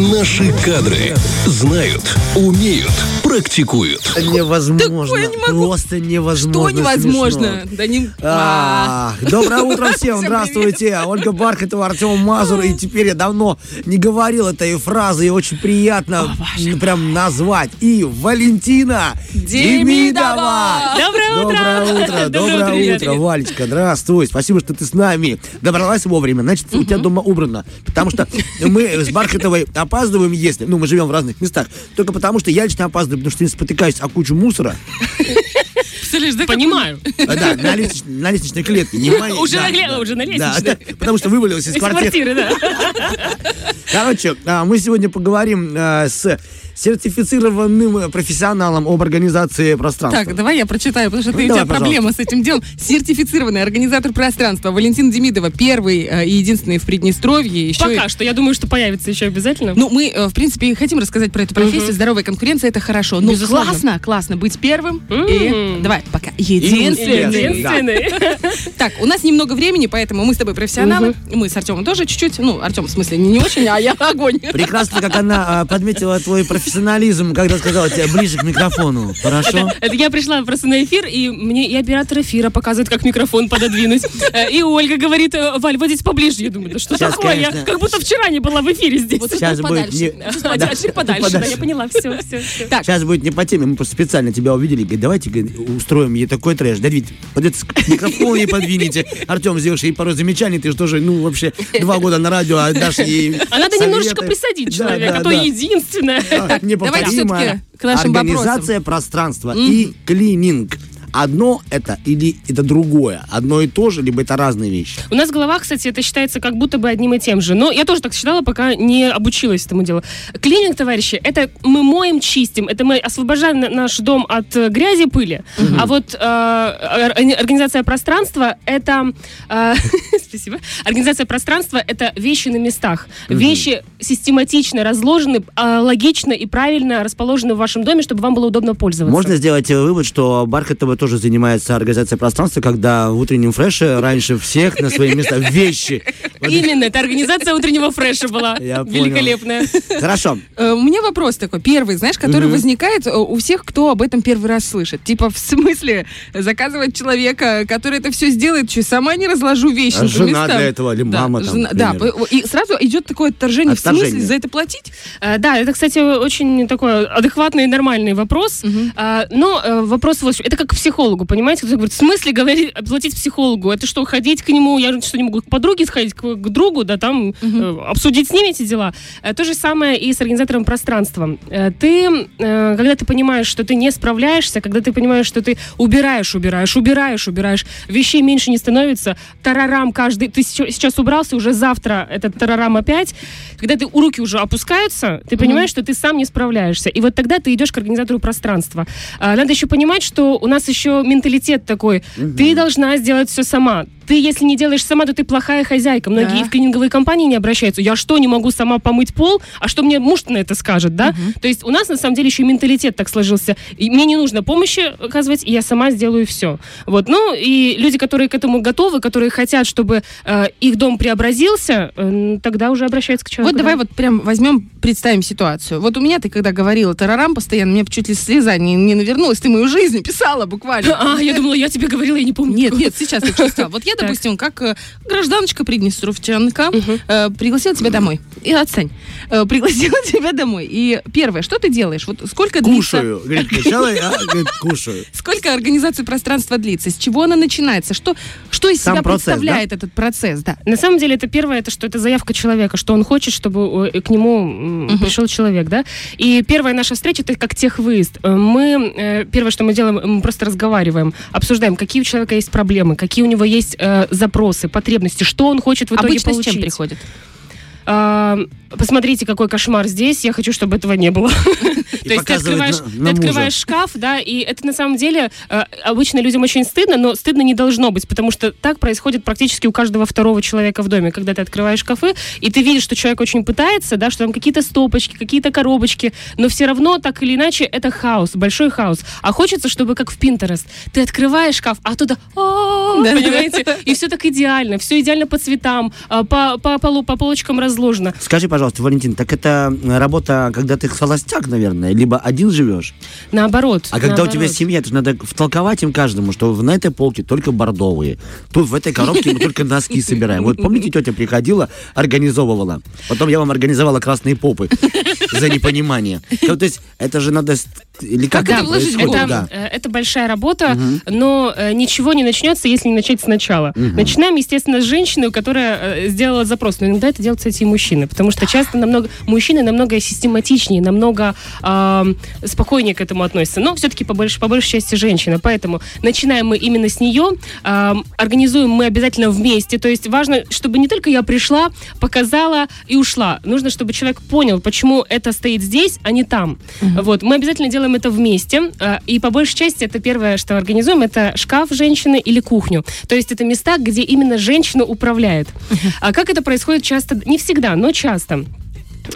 Наши кадры знают, умеют, практикуют. Невозможно. Такое не могу. Просто невозможно. Что невозможно? Да не... А. Доброе утро всем, Всем здравствуйте. Ольга Бархатова, Артем Мазур. И теперь я давно не говорил этой фразы, и очень приятно м, прям назвать. И Валентина Демидова. Доброе утро. Доброе утро, доброе утро, Валечка, здравствуй, спасибо, что ты с нами. Добралась вовремя, значит, у тебя дома убрано. Потому что мы с Бархатовой опаздываем, если, ну, мы живем в разных местах, только потому что я лично опаздываю, потому что я спотыкаюсь о кучу мусора, Представляешь, да, как Понимаю. А, Да, на лестнич- на лестничной клетке. Не моей, Уже да, на да. уже на лестничной. да, потому что вывалилась из Из квартиры. квартиры, да. Короче, а, мы сегодня поговорим а, с сертифицированным профессионалом об организации пространства. Так, давай я прочитаю, потому что Ну, ты, у давай, тебя проблема с этим делом. Сертифицированный организатор пространства Валентин Демидова, первый э, и единственный в Приднестровье. Еще и- Пока что. Я думаю, что появится еще обязательно. Ну, мы, э, в принципе, и хотим рассказать про эту профессию. Мгм. Здоровая конкуренция это хорошо. Ну, Безусловно. классно, классно быть первым. И М. давай, пока. Единственный. Единственный. Так, у нас немного времени, поэтому мы с тобой профессионалы. Мы с Артемом тоже чуть-чуть. Ну, Артем, в смысле, не, очень, а я огонь. Прекрасно, как она а, подметила твой профессионализм, когда сказала тебе ближе к микрофону. Хорошо? Это я пришла просто на эфир, и мне и оператор эфира показывает, как микрофон пододвинуть. Э, И Ольга говорит, э, Валь, вот здесь поближе. Я думаю, да что Сейчас, такое? Я конечно. как будто вчера не была в эфире здесь. Вот Сейчас будет подальше. не- подальше, Чуть подальше, да, я поняла, все, все, все. Так, Сейчас будет не по теме, мы просто специально тебя увидели. Говорит, давайте говорит, устроим ей такой трэш. Да ведь микрофону ей подвинете. Артем, сделаешь ей пару замечаний. Ты же тоже, ну, вообще, два года на радио, а дашь ей А надо немножечко присадить человека, а то единственное. А, давайте всё-таки к нашим Организация пространства и клининг. Одно это или это другое? Одно и то же, либо это разные вещи? У нас в головах, кстати, это считается как будто бы одним и тем же. Но я тоже так считала, пока не обучилась этому делу. Клининг, товарищи, это мы моем, чистим, это мы освобождаем на- наш дом от э, грязи, пыли. А вот э, ор- организация пространства это э, спасибо. Организация пространства это вещи на местах. Вещи систематично разложены, э, логично и правильно расположены в вашем доме, чтобы вам было удобно пользоваться. Можно сделать вывод, что Бархатова тоже занимается организацией пространства, когда в утреннем фреше раньше всех на свои места вещи. Именно, это организация утреннего фреша была. Я. Великолепная. Хорошо. Э, У меня вопрос такой, первый, знаешь, который возникает э, у всех, кто об этом первый раз слышит. Типа, в смысле, заказывать человека, который это все сделает, что сама не разложу вещи А жена для этого или Да, мама там, жена- к да, и сразу идет такое отторжение. В смысле, за это платить? Э, Да, это, кстати, очень такой адекватный и нормальный вопрос. А, Но вопрос вот, в чем. это как к психологу, понимаете? Говорит, в смысле говорить, платить психологу? Это что, ходить к нему? Я что, не могу к подруге сходить, к, к другу, да, там э, обсудить с ними эти дела? Э, То же самое и с организатором пространства. Э, Ты, когда ты понимаешь, что ты не справляешься, когда ты понимаешь, что ты убираешь, убираешь, убираешь, убираешь, вещей меньше не становится, тарарам каждый, ты сейчас убрался, уже завтра этот тарарам опять, когда ты у руки уже опускаются, ты понимаешь, что ты сам не справляешься. И вот тогда ты идешь к организатору пространства. Надо еще понимать, что у нас еще менталитет такой. Ты должна сделать все сама. Ты, если не делаешь сама, то ты плохая хозяйка. Многие Да. в клининговые компании не обращаются. Я что, не могу сама помыть пол? А что мне муж на это скажет, да? То есть у нас, на самом деле, еще и менталитет так сложился. И мне не нужно помощи оказывать, и я сама сделаю все. Вот. Ну, и люди, которые к этому готовы, которые хотят, чтобы э, их дом преобразился, э, тогда уже обращаются к человеку. Вот давай да. вот прям возьмем, представим ситуацию. Вот у меня, ты когда говорила тарарам постоянно, мне чуть ли слеза не, не навернулась. Ты мою жизнь писала буквально. А, я думала, я тебе говорила, я не помню. Нет, нет, сейчас я чувствую. Вот я, Так. допустим, как э, гражданочка приднестровчанка, э, пригласила тебя домой. И отстань. Э, пригласила тебя домой. И первое, что ты делаешь? Вот сколько длится... Кушаю. Говорит, сначала я говорит, кушаю. Сколько организация пространства длится? С чего она начинается? Что, что из Сам себя процесс, представляет этот процесс? Да. На самом деле, это первое, это что это заявка человека, что он хочет, чтобы э, к нему пришел человек, да. И первая наша встреча это как техвыезд. Э, Мы первое, что мы делаем, мы просто разговариваем, обсуждаем, какие у человека есть проблемы, какие у него есть э, запросы, потребности, что он хочет в итоге Обычно получить. с чем приходит? А, посмотрите, какой кошмар здесь. Я хочу, чтобы этого не было. То есть ты открываешь, на- ты открываешь шкаф, да, и это на самом деле э, обычно людям очень стыдно, но стыдно не должно быть, потому что так происходит практически у каждого второго человека в доме, когда ты открываешь шкафы, и ты видишь, что человек очень пытается, да, что там какие-то стопочки, какие-то коробочки, но все равно так или иначе это хаос, большой хаос. А хочется, чтобы как в Pinterest, ты открываешь шкаф, а «А-а-а», понимаете, и все так идеально, все идеально по цветам, а, по, по полу, по полочкам разложено. Скажи, пожалуйста, Валентин, так это работа, когда ты холостяк, наверное, либо один живешь? Наоборот. А когда наоборот. у тебя семья, же надо втолковать им каждому, что на этой полке только бордовые. Тут в этой коробке мы только носки собираем. Вот помните, тетя приходила, организовывала. Потом я вам организовала красные попы за непонимание. То есть это же надо... Или как, Как это? Это, Да. э, это большая работа, но э, ничего не начнется, если не начать сначала. Начинаем, естественно, с женщины, которая э, сделала запрос. Но иногда это делают, кстати, и мужчины. Потому что часто намного мужчины намного систематичнее, намного ам, спокойнее к этому относятся. Но все-таки по, больш- по большей части женщина. Поэтому начинаем мы именно с нее. ам, организуем мы обязательно вместе. То есть важно, чтобы не только я пришла, показала и ушла. Нужно, чтобы человек понял, почему это стоит здесь, а не там. Вот. Мы обязательно делаем это вместе. а, И по большей части это первое, что организуем, это шкаф женщины или кухню. То есть это места, где именно женщина управляет. А как это происходит часто? Не всегда, но часто.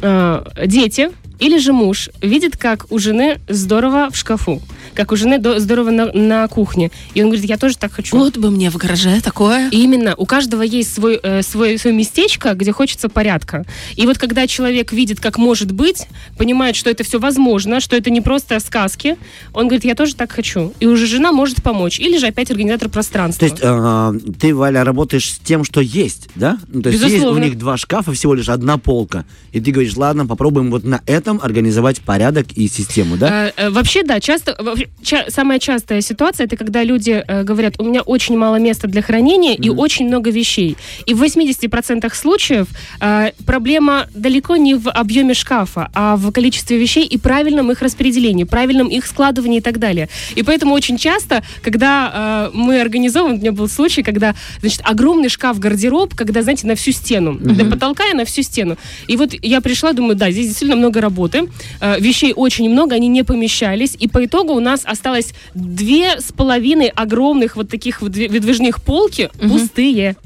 А, Дети или же муж видит, как у жены здорово в шкафу, как у жены до- здорово на, на кухне. И он говорит, я тоже так хочу. Вот бы мне в гараже такое. И именно у каждого есть свой, э, свой, свое местечко, где хочется порядка. И вот когда человек видит, как может быть, понимает, что это все возможно, что это не просто сказки, он говорит, я тоже так хочу. И уже жена может помочь. Или же опять организатор пространства. То есть э, ты, Валя, работаешь с тем, что есть, да? Ну, то есть есть у Безусловно. них два шкафа, всего лишь одна полка. И ты говоришь, ладно, попробуем вот на этом организовать порядок и систему, да? Э, э, Вообще, да, часто, ча- самая частая ситуация, это когда люди э, говорят, у меня очень мало места для хранения и очень много вещей. И в 80% случаев э, проблема далеко не в объеме шкафа, а в количестве вещей и правильном их распределении, правильном их складывании и так далее. И поэтому очень часто, когда э, мы организовываем, у меня был случай, когда, значит, огромный шкаф-гардероб, когда, знаете, на всю стену, до потолка и на всю стену. И вот я пришла, думаю, да, здесь действительно много работы, э, вещей очень много, они не помещались, и по итогу у нас осталось две с половиной огромных вот таких выдвижных полки пустые.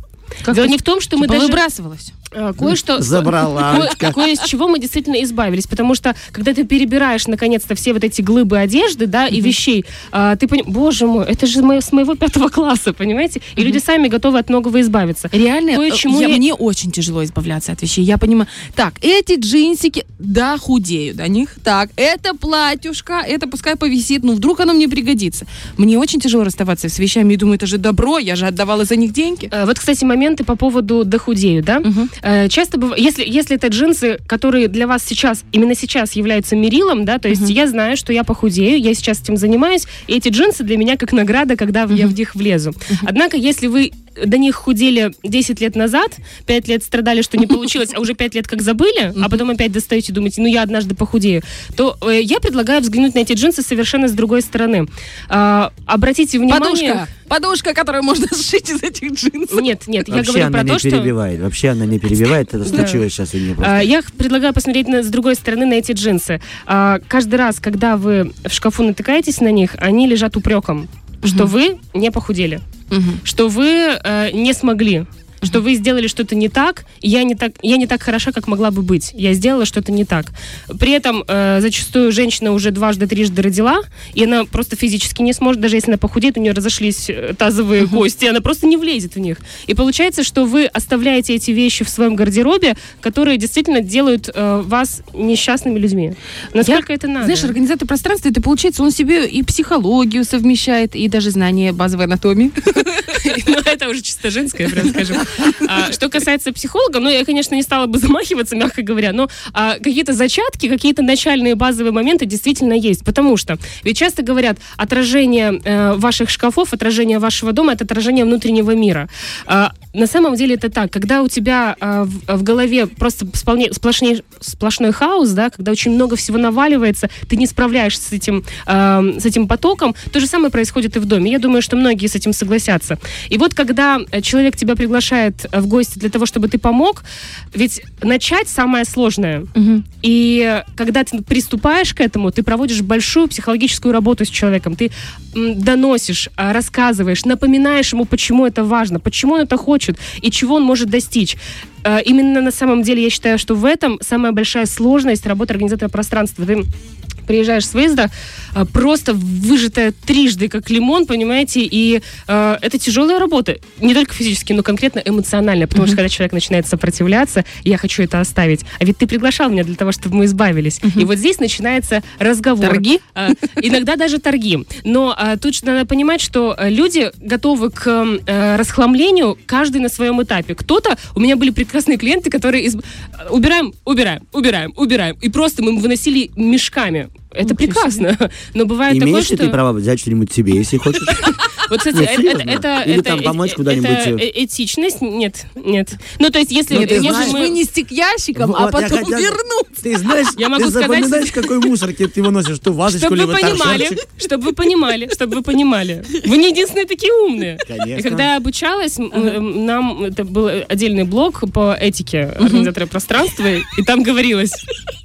Как Дело не в том, что мы типа даже выбрасывалось. э, кое-что Забрала. кое, кое из чего мы действительно избавились, потому что когда ты перебираешь наконец-то все вот эти глыбы одежды, да, и вещей, а, ты понимаешь, боже мой, это же мое- с моего пятого класса, понимаете? И люди сами готовы от многого избавиться. Реально, Кое-чему э, я- я- мне очень тяжело избавляться от вещей. Я понимаю. Так, эти джинсики, да, худею до них. Так, это платьюшко, это пускай повисит, ну вдруг оно мне пригодится. Мне очень тяжело расставаться с вещами. И думаю, это же добро, я же отдавала за них деньги. Э, Вот, кстати, моменты по поводу дохудею, да? Мгм. Э, Часто бывает, если, если это джинсы, которые для вас сейчас, именно сейчас являются мерилом, да, то есть я знаю, что я похудею, я сейчас этим занимаюсь, и эти джинсы для меня как награда, когда я в них влезу. Однако, если вы до них худели 10 лет назад, 5 лет страдали, что не получилось, а уже 5 лет как забыли, а потом опять достаете и думаете, ну я однажды похудею, то э, я предлагаю взглянуть на эти джинсы совершенно с другой стороны. А, обратите внимание... Подушка, подушка, которую можно сшить из этих джинсов. Нет, нет, я Вообще говорю она про не то, что... перебивает. Вообще она не перебивает. Это случилось сейчас и не А, просто. Я предлагаю посмотреть на- с другой стороны на эти джинсы. А, Каждый раз, когда вы в шкафу натыкаетесь на них, они лежат упреком, что вы не похудели, что вы э, не смогли. Что вы сделали что-то не так, я не так, я не так хороша, как могла бы быть. Я сделала что-то не так. При этом э, зачастую женщина уже дважды, трижды родила, и она просто физически не сможет, даже если она похудеет, у нее разошлись э, тазовые кости, она просто не влезет в них. И получается, что вы оставляете эти вещи в своем гардеробе, которые действительно делают э, вас несчастными людьми. Насколько это надо? Знаешь, организатор пространства, это получается, он себе и психологию совмещает, и даже знание базовой анатомии. Ну, это уже чисто женское, прям скажем. А, Что касается психолога, ну, я, конечно, не стала бы замахиваться, мягко говоря, но а, какие-то зачатки, какие-то начальные базовые моменты действительно есть. Потому что, ведь часто говорят, отражение э, ваших шкафов, отражение вашего дома — это отражение внутреннего мира. А, На самом деле это так. Когда у тебя в голове просто сплошней- сплошной хаос, да, когда очень много всего наваливается, ты не справляешься с этим, с этим потоком, то же самое происходит и в доме. Я думаю, что многие с этим согласятся. И вот когда э, человек тебя приглашает э, в гости для того, чтобы ты помог, ведь начать самое сложное. И когда ты приступаешь к этому, ты проводишь большую психологическую работу с человеком. Ты доносишь, а, рассказываешь, напоминаешь ему, почему это важно, почему он это хочет и чего он может достичь. Э, Именно на самом деле я считаю, что в этом самая большая сложность работы организатора пространства. Ты приезжаешь с выезда, а, просто выжатая трижды, как лимон, понимаете, и э, это тяжелая работа. Не только физически, но конкретно эмоционально, потому что когда человек начинает сопротивляться, я хочу это оставить. А ведь ты приглашал меня для того, чтобы мы избавились. И вот здесь начинается разговор. Торги? А, иногда даже торги. Но а, тут надо понимать, что люди готовы к э, расхламлению каждый на своем этапе. Кто-то, у меня были прекрасные клиенты, которые из- убираем, убираем, убираем, убираем. И просто мы выносили мешками. Это прекрасно. Но бывает такое, Имеешь ли что... ты право взять что-нибудь себе, если хочешь? Вот, кстати, Нет, это, это, Или это там помочь э- куда-нибудь, это э? э- этичность? Нет, нет. Ну, то есть, если, Ну, ты если знаешь, мы... вынести к ящикам, а Вот, я потом хотел- вернуть. Ты знаешь, Я могу ты сказать, запоминаешь, какой мусорки ты выносишь, что вазочку, Чтобы вы либо понимали, торшерчик. чтобы вы понимали, чтобы вы понимали. Вы не единственные такие умные. Конечно. И когда я обучалась, м, нам это был отдельный блок по этике организатора пространства, и там говорилось,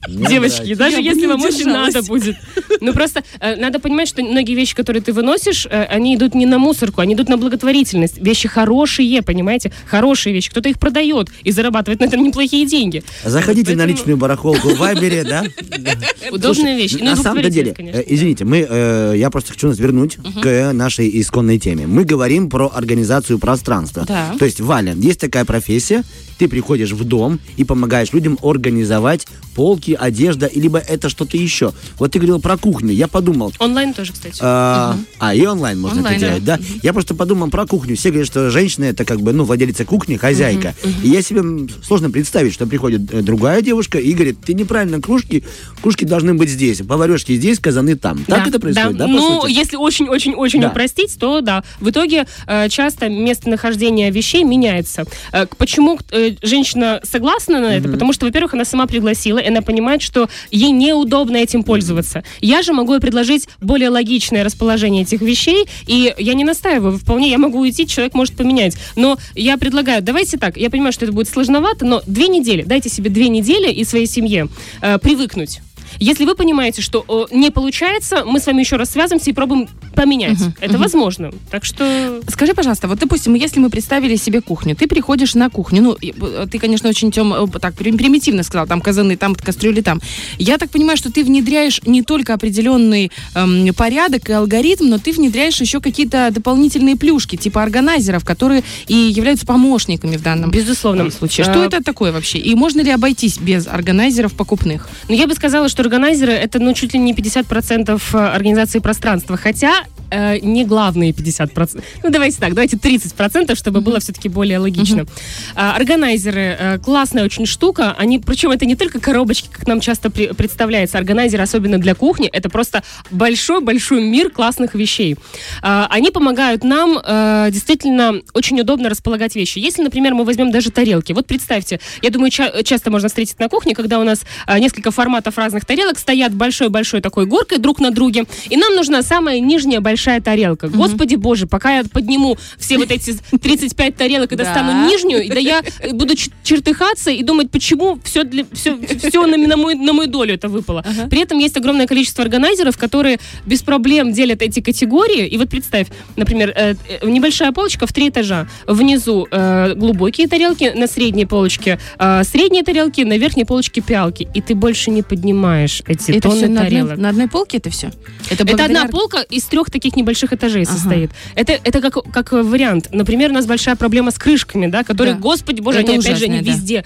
Не девочки, брать. даже если вам очень надо будет. Ну просто надо понимать, что многие вещи, которые ты выносишь, они идут не на мусорку, они идут на благотворительность. Вещи хорошие, понимаете? Хорошие вещи. Кто-то их продает и зарабатывает на этом неплохие деньги. Заходите Вот на поэтому личную барахолку в Вайбере, да? Удобная вещь. На самом деле, э, извините, мы, э, я просто хочу нас вернуть к нашей исконной теме. Мы говорим про организацию пространства. То есть, Валя, есть такая профессия, ты приходишь в дом и помогаешь людям организовать полки, одежда, либо это что-то еще. Вот ты говорил про кухню, я подумал, Онлайн тоже, кстати. а, а, и онлайн можно Онлайн, это делать, да? Я просто подумал про кухню. Все говорят, что женщина это как бы, ну, владелица кухни, хозяйка. И я себе сложно представить, что приходит э, другая девушка и говорит, ты неправильно кружки, кружки должны быть здесь, поварешки здесь, казаны там. Так Да, это происходит, да, по Ну, если очень-очень-очень Да. упростить, то да. В итоге э, часто местонахождение вещей меняется. Э, почему э, женщина согласна на это? Потому что, во-первых, она сама пригласила, и она понимает, что ей неудобно этим пользоваться. Я же могу предложить более логичное расположение этих вещей, и я не настаиваю. Вполне я могу уйти, человек может поменять. Но я предлагаю, давайте так, я понимаю, что это будет сложновато, но две недели, дайте себе две недели и своей семье э, привыкнуть. Если вы понимаете, что о, не получается, мы с вами еще раз связываемся и пробуем поменять. Это возможно. Так что... Скажи, пожалуйста, вот, допустим, если мы представили себе кухню, ты приходишь на кухню, ну, э, ты, конечно, очень тем, э, так прим- примитивно сказал, там казаны, там кастрюли, там. Я так понимаю, что ты внедряешь не только определенный эм, порядок и алгоритм, но ты внедряешь еще какие-то дополнительные плюшки, типа органайзеров, которые и являются помощниками в данном Безусловно. случае. А, Что это такое вообще? И можно ли обойтись без органайзеров покупных? Ну, я бы сказала, что органайзеры это ну, чуть ли не 50% организации пространства. Хотя э, не главные 50%. Ну, давайте так, давайте 30%, чтобы было все-таки более логично. А, органайзеры э, классная очень штука. Они, причем это не только коробочки, как нам часто при- представляется. Органайзер, особенно для кухни, это просто большой-большой мир классных вещей. А, они помогают нам э, действительно очень удобно располагать вещи. Если, например, мы возьмем даже тарелки. Вот представьте, я думаю, ча- часто можно встретить на кухне, когда у нас э, несколько форматов разных тарелок стоят большой-большой такой горкой друг на друге, и нам нужна самая нижняя большая тарелка. Господи боже, пока я подниму все вот эти 35 тарелок и достану нижнюю, да я буду чертыхаться и думать, почему все, для, все, все на, на мой, на мою долю это выпало. При этом есть огромное количество органайзеров, которые без проблем делят эти категории. И вот представь, например, э, э, небольшая полочка в три этажа. Внизу э, глубокие тарелки, на средней полочке э, средние тарелки, на верхней полочке пиалки. И ты больше не поднимаешь эти это тонны все на одной, тарелок. на одной полке это все? Это благодаря одна полка из трех таких небольших этажей Ага. состоит. Это, это как, как вариант. Например, у нас большая проблема с крышками, да, которые, Да. господи боже, Это они опять же, ужасное, да. везде.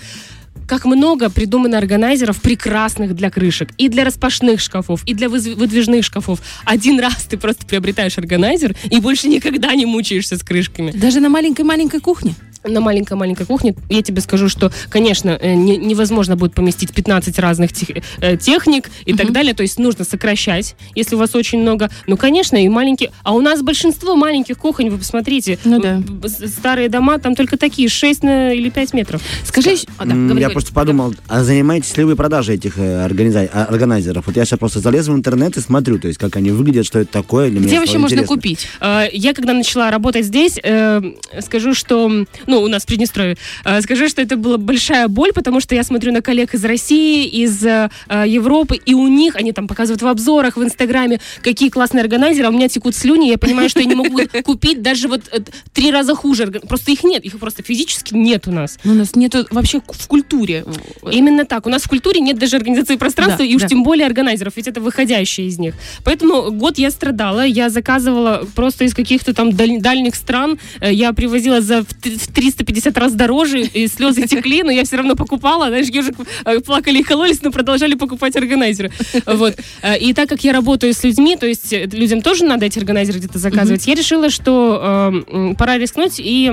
Как много придумано органайзеров прекрасных для крышек. И для распашных шкафов, и для выдвижных шкафов. Один раз ты просто приобретаешь органайзер и больше никогда не мучаешься с крышками. Даже на маленькой-маленькой кухне? На маленькой-маленькой кухне я тебе скажу, что, конечно, э, не- невозможно будет поместить 15 разных тех- э, техник и так далее. То есть нужно сокращать, если у вас очень много. Ну, конечно, и маленькие. А у нас большинство маленьких кухонь, вы посмотрите. Ну да. Старые дома, там только такие, 6 на, или 5 метров. Скажи... А, да, говори, я говори. просто подумал, а занимаетесь ли вы продажей этих э, организа- а, органайзеров? Вот я сейчас просто залез в интернет и смотрю, то есть как они выглядят, что это такое. Для меня Где вообще можно интересно. купить? Э, Я, когда начала работать здесь, э, скажу, что ну, у нас в Приднестровье, э, скажу, что это была большая боль, потому что я смотрю на коллег из России, из э, Европы, и у них, они там показывают в обзорах, в Инстаграме, какие классные органайзеры, а у меня текут слюни, я понимаю, что я не могу купить даже вот э, три раза хуже. Просто их нет, их просто физически нет у нас. Ну, у нас нету вообще в культуре. Именно так. У нас в культуре нет даже организации пространства, Да, и уж да. тем более органайзеров, ведь это выходящие из них. Поэтому год я страдала, я заказывала просто из каких-то там даль- дальних стран, Э, я привозила за в 350 раз дороже, и слезы текли, но я все равно покупала, знаешь, ежик э, плакали и кололись, но продолжали покупать органайзеры. Вот. Э, И так как я работаю с людьми, то есть э, людям тоже надо эти органайзеры где-то заказывать, я решила, что пора рискнуть и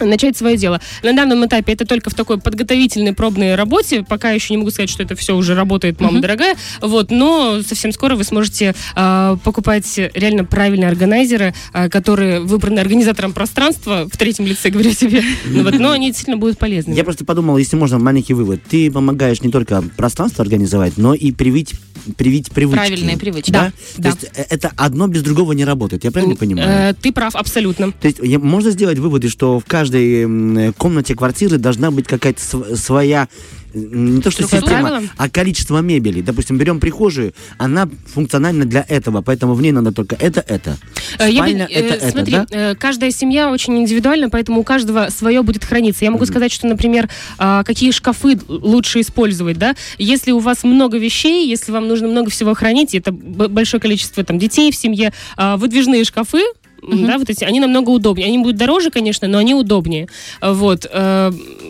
начать свое дело. На данном этапе это только в такой подготовительной пробной работе. Пока еще не могу сказать, что это все уже работает, мама дорогая. Вот, но совсем скоро вы сможете э, покупать реально правильные органайзеры, э, которые выбраны организатором пространства, в третьем лице говорю себе. Ну вот, но они действительно будут полезными. Я просто подумал, если можно, маленький вывод. Ты помогаешь не только пространство организовать, но и привить, привить привычки. Правильные привычки. Да? Да, То есть э, это одно без другого не работает. Я правильно понимаю? Э, ты прав, абсолютно. То есть можно сделать выводы, что в каждой комнате квартиры должна быть какая-то св- своя не то что Структура? система, Правила? а количество мебели. Допустим, берем прихожую, она функциональна для этого, поэтому в ней надо только это, это. Э, я бы- Спальня э, это, это, смотри, да? э, каждая семья очень индивидуальна, поэтому у каждого свое будет храниться. Я могу сказать, что, например, а, какие шкафы лучше использовать, да? Если у вас много вещей, если вам нужно много всего хранить, это большое количество там детей в семье, а, выдвижные шкафы, м, да, вот эти, они намного удобнее. Они будут дороже, конечно, но они удобнее. Вот.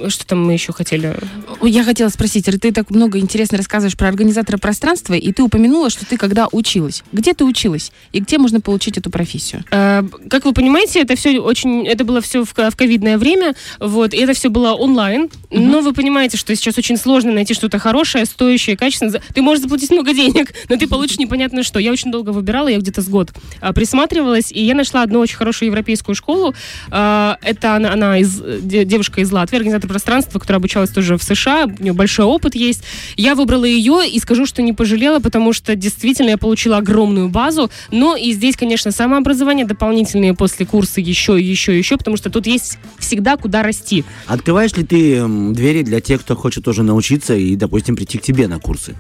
Э, Что там мы еще хотели? Я хотела спросить, ты так много интересно рассказываешь про организатора пространства, и ты упомянула, что ты когда училась. Где ты училась? И где можно получить эту профессию? Э, Как вы понимаете, это все очень, это было все в, ко- в ковидное время, вот, и это все было онлайн. Но вы понимаете, что сейчас очень сложно найти что-то хорошее, стоящее, качественное. Ты можешь заплатить много денег, но ты получишь непонятно что. Я очень долго выбирала, я где-то с год а, присматривалась, и я нашла одну очень хорошую европейскую школу. А, Это она, она из, де- девушка из Латвии, организатор пространства, которая обучалась тоже в США, у нее большой опыт есть. Я выбрала ее и скажу, что не пожалела, потому что действительно я получила огромную базу. Но и здесь, конечно, самообразование, дополнительные после курса еще, еще, еще, потому что тут есть всегда куда расти. Открываешь ли ты двери для тех, кто хочет тоже научиться и, допустим, прийти к тебе на курсы?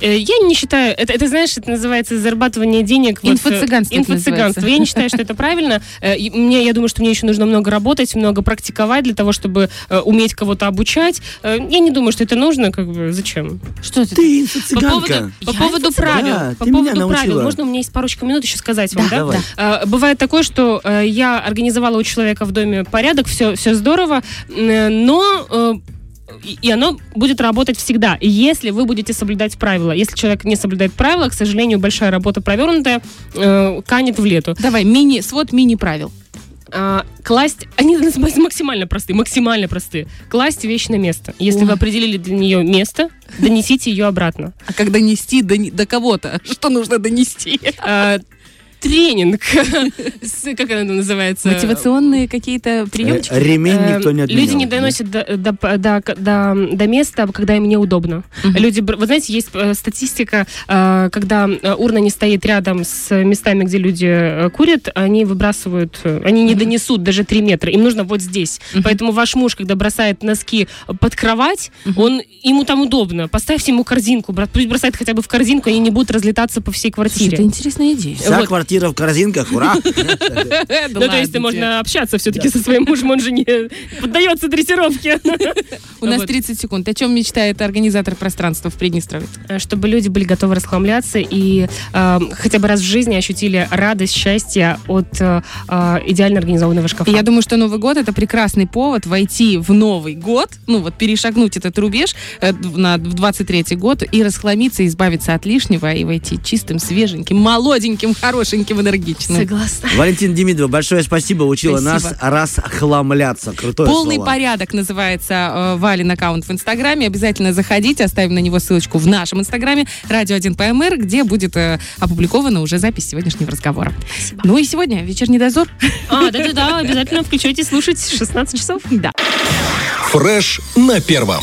Э, Я не считаю, это, это знаешь, это называется зарабатывание денег. э, Инфо-цыганство это Инфо-цыганство. Я не считаю, что это правильно. Э, Мне, я думаю, что мне еще нужно много работать, много практиковать для того, чтобы э, уметь кого-то обучать. Э, Я не думаю, что это нужно, как бы, зачем? Что это? Ты По поводу, инфо-цыганка. по поводу инфо-цыганка? правил. Да, по ты меня поводу правил. Можно у меня есть парочка минут еще сказать вам, Да, да? Давай. А, Бывает такое, что э, я организовала у человека в доме порядок, все, все здорово, э, но э, и- и оно будет работать всегда, если вы будете соблюдать правила. Если человек не соблюдает правила, к сожалению, большая работа провернутая э, канет в лету. Давай, мини, свод мини-правил. А, класть, они максимально простые, максимально простые. Класть вещь на место. Если Ой. вы определили для нее место, донесите ее обратно. А как донести до, до кого-то? Что нужно донести? А, тренинг, как она называется? Мотивационные какие-то приемчики? Э, Ремень Э, никто не отменял. Люди не доносят до, места, когда им неудобно. Люди, вы знаете, есть э, статистика, когда урна не стоит рядом с местами, где люди курят, они выбрасывают, они не донесут даже 3 метра. Им нужно вот здесь. Поэтому ваш муж, когда бросает носки под кровать, он ему там удобно. Поставьте ему корзинку, бра- пусть бросает хотя бы в корзинку, они не будут разлетаться по всей квартире. это интересная идея. Вся Вот. Квартира в корзинках, ура! Ну, то есть можно общаться все-таки со своим мужем, он же не поддается дрессировке. У нас Вот. 30 секунд. О чем мечтает организатор пространства в Приднестровье? Э, чтобы люди были готовы расхламляться и э, хотя бы раз в жизни ощутили радость, счастье от э, э, идеально организованного шкафа. Я думаю, что Новый год это прекрасный повод войти в Новый год, ну вот перешагнуть этот рубеж в- на в 23 год и расхламиться, избавиться от лишнего и войти чистым, свеженьким, молоденьким, хорошеньким, энергичным. Согласна. Валентин Демидов, большое спасибо, учила Спасибо. нас расхламляться. Крутое Полный слово. порядок называется э, Валин аккаунт в Инстаграме. Обязательно заходите, оставим на него ссылочку в нашем Инстаграме Радио 1 ПМР, где будет э, опубликована уже запись сегодняшнего разговора. Ну и сегодня вечерний дозор. А, да-да-да, обязательно включайте слушать 16 часов. Да. Фреш на первом.